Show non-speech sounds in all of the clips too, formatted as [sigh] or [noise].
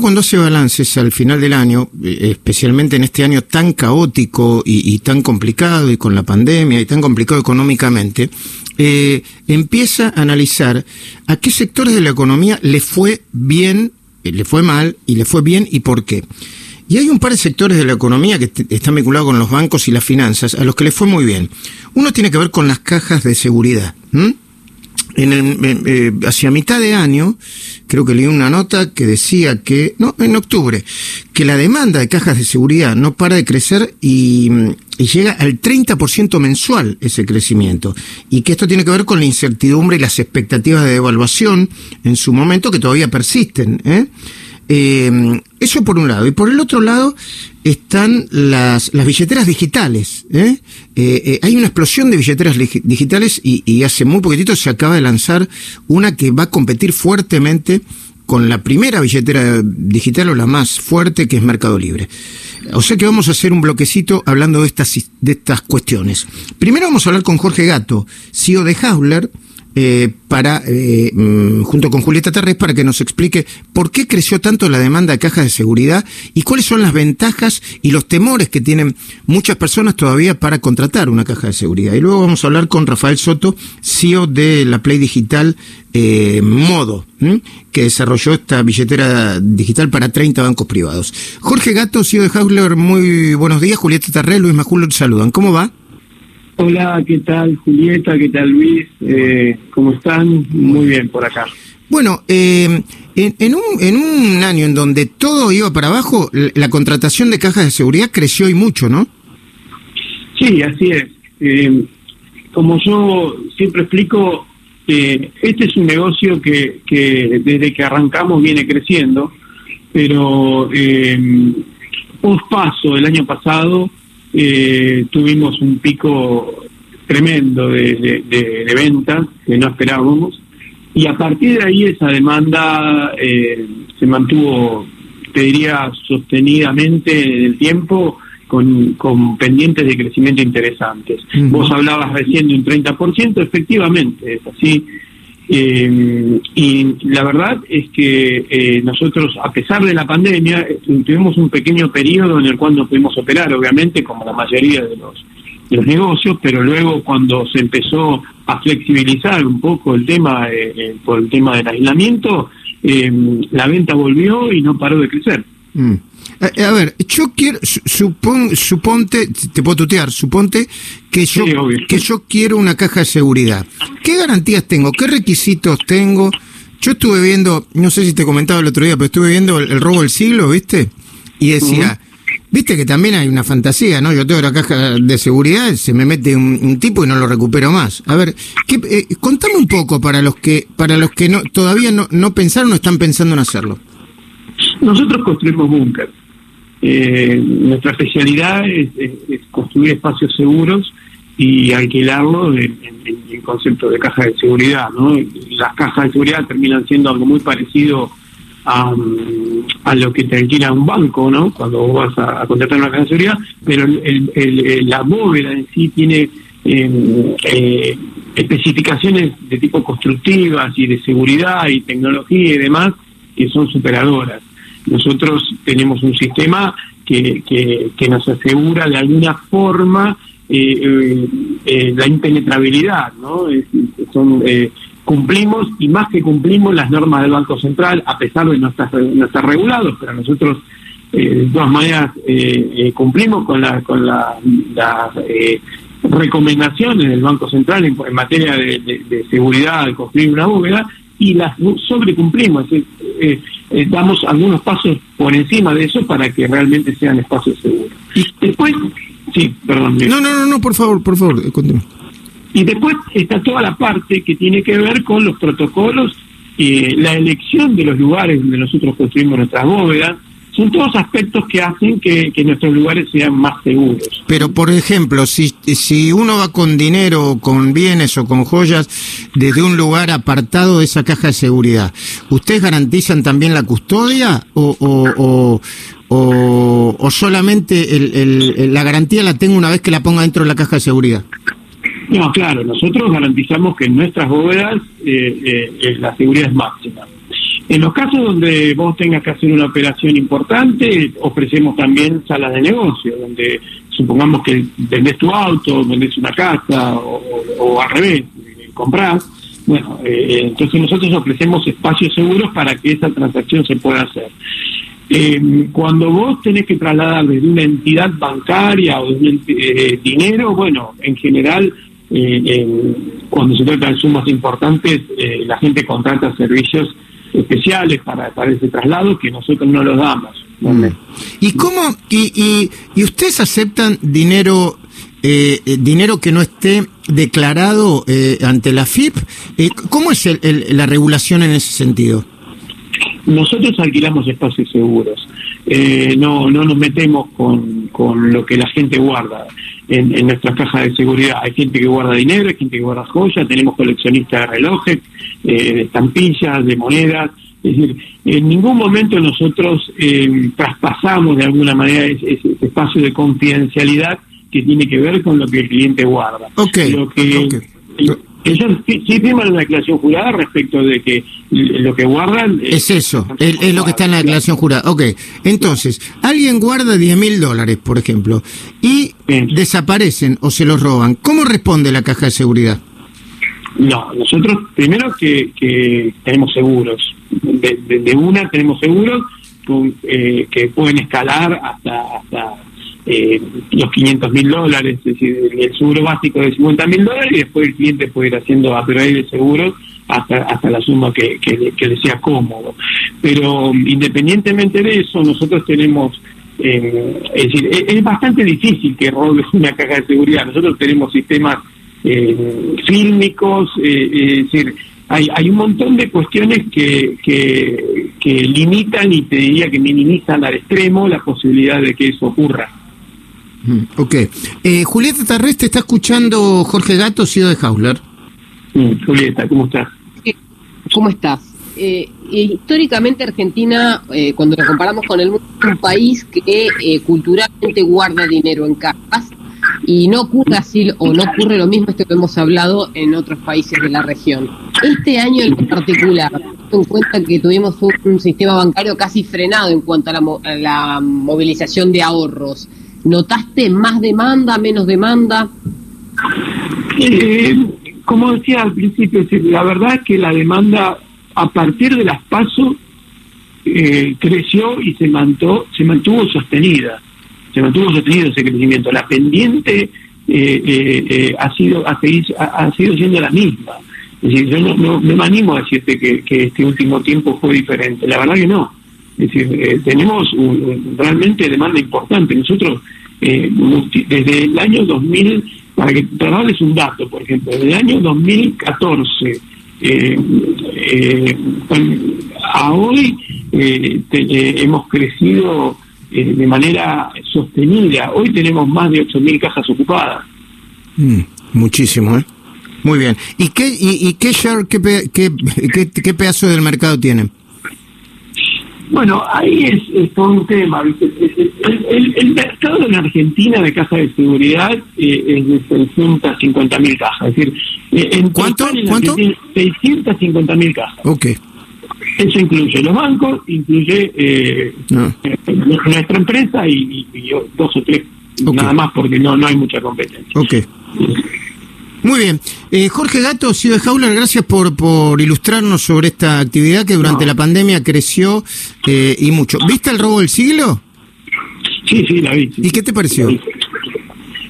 cuando hace balances al final del año, eh, especialmente en este año tan caótico y, tan complicado y con la pandemia y tan complicado económicamente, eh, empieza a analizar a qué sectores de la economía le fue bien, eh, le fue mal y le fue bien y por qué. Y hay un par de sectores de la economía que están vinculados con los bancos y las finanzas a los que les fue muy bien. Uno tiene que ver con las cajas de seguridad. En el, eh, hacia mitad de año, creo que leí una nota que decía que, no, en octubre, que la demanda de cajas de seguridad no para de crecer y, y llega al 30% mensual ese crecimiento. Y que esto tiene que ver con la incertidumbre y las expectativas de devaluación en su momento que todavía persisten. ¿eh? Eh, eso por un lado. Y por el otro lado están las, las billeteras digitales. ¿eh? Eh, eh hay una explosión de billeteras digitales y, hace muy poquitito se acaba de lanzar una que va a competir fuertemente con la primera billetera digital o la más fuerte que es Mercado Libre. O sea que vamos a hacer un bloquecito hablando de estas, de estas cuestiones. Primero vamos a hablar con Jorge Gato, CEO de Hauler, eh, para, eh, mm, junto con Julieta Terres, para que nos explique por qué creció tanto la demanda de cajas de seguridad y cuáles son las ventajas y los temores que tienen muchas personas todavía para contratar una caja de seguridad. Y luego vamos a hablar con Rafael Soto, CEO de la Play Digital eh, Modo, que desarrolló esta billetera digital para 30 bancos privados. Jorge Gato, CEO de Hausler, muy buenos días. Julieta Terres, Luis Majulo, te saludan. ¿Cómo va? Hola, ¿qué tal Julieta? ¿Qué tal Luis? Eh, ¿Cómo están? Muy bien por acá. Bueno, eh, en, un, en un año en donde todo iba para abajo, la contratación de cajas de seguridad creció y mucho, ¿no? Sí, así es. Eh, como yo siempre explico, eh, este es un negocio que, que desde que arrancamos viene creciendo, pero eh, post paso el año pasado eh, tuvimos un pico tremendo de, de, ventas que no esperábamos y a partir de ahí esa demanda eh, se mantuvo, te diría, sostenidamente en el tiempo con, con pendientes de crecimiento interesantes. Vos hablabas recién de un 30%, efectivamente, es así. Eh, y la verdad es que eh, nosotros, a pesar de la pandemia, tuvimos un pequeño periodo en el cual no pudimos operar, obviamente, como la mayoría de los, de los negocios, pero luego cuando se empezó a flexibilizar un poco el tema eh, eh por el tema del aislamiento, eh, la venta volvió y no paró de crecer. Mm. Eh, a, ver, yo quiero, supon, suponte, te puedo tutear, suponte que yo, que yo quiero una caja de seguridad. ¿Qué garantías tengo? ¿Qué requisitos tengo? Yo estuve viendo, no sé si te comentaba el otro día, pero estuve viendo el, robo del siglo, ¿viste? Y decía, viste que también hay una fantasía, ¿no? Yo tengo la caja de seguridad, se me mete un, tipo y no lo recupero más. A ver, ¿qué, eh, contame un poco para los que, para los que no, todavía no, no pensaron o están pensando en hacerlo. Nosotros construimos búnker. Eh, nuestra especialidad es, construir espacios seguros y alquilarlo en, en, concepto de caja de seguridad. ¿no? Las cajas de seguridad terminan siendo algo muy parecido a, a lo que te alquila un banco, ¿no? Cuando vas a, contratar una caja de seguridad, pero la bóveda en sí tiene em, eh, especificaciones de tipo constructivas y de seguridad y tecnología y demás que son superadoras. Nosotros tenemos un sistema que, que, nos asegura de alguna forma la impenetrabilidad, ¿no? son, cumplimos y más que cumplimos las normas del Banco Central, a pesar de no estar, no estar regulados, pero nosotros de todas maneras cumplimos con, la, con la, las recomendaciones del Banco Central en, materia de, de, seguridad al construir una bóveda y las sobrecumplimos. Eh, eh, damos algunos pasos por encima de eso para que realmente sean espacios seguros. Y después, sí, perdón. No, no, no, no, por favor, por favor, eh, continúa. Y después está toda la parte que tiene que ver con los protocolos, eh, la elección de los lugares donde nosotros construimos nuestras bóvedas, son todos aspectos que hacen que, nuestros lugares sean más seguros. Pero, por ejemplo, si, si uno va con dinero, con bienes o con joyas desde un lugar apartado de esa caja de seguridad, ¿ustedes garantizan también la custodia o, o, o, o, solamente el, la garantía la tengo una vez que la ponga dentro de la caja de seguridad? No, claro, nosotros garantizamos que en nuestras bóvedas eh, eh, la seguridad es máxima. En los casos donde vos tengas que hacer una operación importante, ofrecemos también salas de negocio, donde supongamos que vendés tu auto, vendés una casa o, al revés, comprás. Bueno, eh, entonces nosotros ofrecemos espacios seguros para que esa transacción se pueda hacer. Eh, cuando vos tenés que trasladar desde una entidad bancaria o de eh, dinero, bueno, en general, cuando se trata de sumas importantes, la gente contrata servicios especiales para, para ese traslado que nosotros no los damos. Mm. ¿Y cómo? Y, y, ustedes aceptan dinero eh, eh, dinero que no esté declarado eh, ante la FIP? ¿Cómo es la regulación en ese sentido? Nosotros alquilamos espacios seguros. no, no nos metemos con, con lo que la gente guarda en, en nuestras cajas de seguridad. Hay gente que guarda dinero, hay gente que guarda joyas, tenemos coleccionistas de relojes, de estampillas, de monedas. Es decir, en ningún momento nosotros eh, traspasamos de alguna manera ese, espacio de confidencialidad que tiene que ver con lo que el cliente guarda. Okay, lo que, Ellos sí, firman una declaración jurada respecto de que lo que guardan... Es eso, es, lo que está en la declaración jurada. Ok, entonces, alguien guarda 10 mil dólares, por ejemplo, y desaparecen o se los roban. ¿Cómo responde la caja de seguridad? No, nosotros primero que, que tenemos seguros. De, una tenemos seguros eh, que pueden escalar hasta, hasta eh, los 500 mil dólares, es decir, el seguro básico de 50 mil dólares y después el cliente puede ir haciendo upgrade de seguros hasta, hasta la suma que, que, le sea cómodo. Pero independientemente de eso, nosotros tenemos eh, es decir, es, bastante difícil que robe [laughs] una caja de seguridad. Nosotros tenemos sistemas eh, fílmicos, eh, es decir, hay, hay un montón de cuestiones que, que, limitan y te diría que minimizan al extremo la posibilidad de que eso ocurra. Mm, ok. Eh, Julieta Tarrés, te está escuchando Jorge Gato, CEO de Hausler. Mm, Julieta, ¿cómo estás? ¿Cómo estás? Eh, históricamente Argentina, eh, cuando lo comparamos con el mundo, es un país que eh, culturalmente guarda dinero en casas y no ocurre así o no ocurre lo mismo esto que hemos hablado en otros países de la región. Este año en particular, en cuenta que tuvimos un, sistema bancario casi frenado en cuanto a la, movilización de ahorros, ¿notaste más demanda, menos demanda? Eh, como decía al principio, la verdad es que la demanda a partir de las pasos eh, creció y se mantuvo, se mantuvo sostenida se mantuvo sostenido ese crecimiento. La pendiente eh, eh, eh, ha sido ha, ha, sido siendo la misma. Es decir, yo no, me animo a decirte que, este último tiempo fue diferente. La verdad que no. Es decir, tenemos realmente demanda importante. Nosotros, desde el año 2000, para que para darles un dato, por ejemplo, desde el año 2014 a hoy hemos crecido eh, de manera sostenida. Hoy tenemos más de 8.000 cajas ocupadas. Mm, muchísimo, ¿eh? Muy bien. ¿Y qué, y, qué share, qué, qué, qué, pedazo del mercado tienen? Bueno, ahí es, todo un tema. El, mercado en Argentina de cajas de seguridad eh, es de 650.000 cajas. Es decir, eh, en ¿Cuánto? ¿Cuánto? 650.000 cajas. Ok. Eso incluye los bancos, incluye eh, eh, nuestra empresa y, dos o tres, nada más porque no, no hay mucha competencia. Ok. Muy bien. Eh, Jorge Gato, CEO de Jauler, gracias por, por ilustrarnos sobre esta actividad que durante la pandemia creció y mucho. ¿Viste el robo del siglo? Sí, sí, la vi. ¿Y qué te pareció?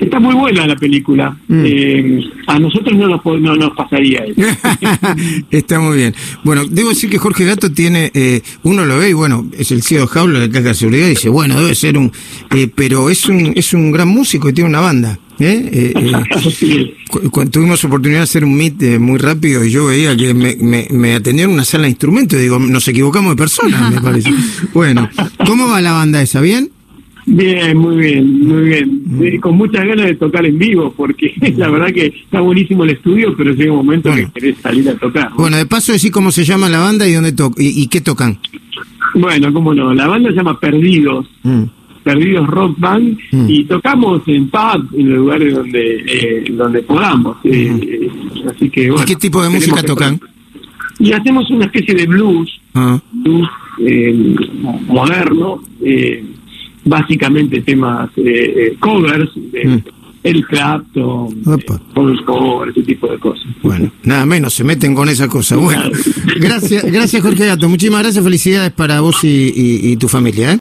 Está muy buena la película. Mm. Eh, a nosotros no nos, no nos pasaría eso. [laughs] Está muy bien. Bueno, debo decir que Jorge Gato tiene, eh, uno lo ve y bueno, es el CEO Jaula de la Caja de Seguridad y dice, bueno, debe ser un, eh, pero es un, es un gran músico y tiene una banda. ¿Eh? [laughs] Cuando tuvimos oportunidad de hacer un meet muy rápido y yo veía que me, me, me atendieron una sala de instrumentos y digo, nos equivocamos de persona, me parece. [laughs] Bueno, ¿cómo va la banda esa? ¿Bien? Bien, muy bien, muy bien. Mm. con muchas ganas de tocar en vivo, porque [laughs] la verdad que está buenísimo el estudio, pero llega un momento que querés salir a tocar. Bueno, de paso decir cómo se llama la banda y dónde to y, qué tocan. Bueno, cómo no, la banda se llama Perdidos. Mm. Perdidos Rock Band mm. y tocamos en pub en los lugares donde eh, donde podamos eh, así que ¿Y qué tipo de música tocan? Y hacemos una especie de blues Ah. eh, moderno, eh, básicamente temas eh, eh, covers de Mm. Eric Clapton, eh, Paul ese tipo de cosas. Bueno, nada menos, se meten con esa cosa. Bueno, gracias, gracias Jorge Gato, muchísimas gracias, felicidades para vos y, y- y tu familia. ¿eh?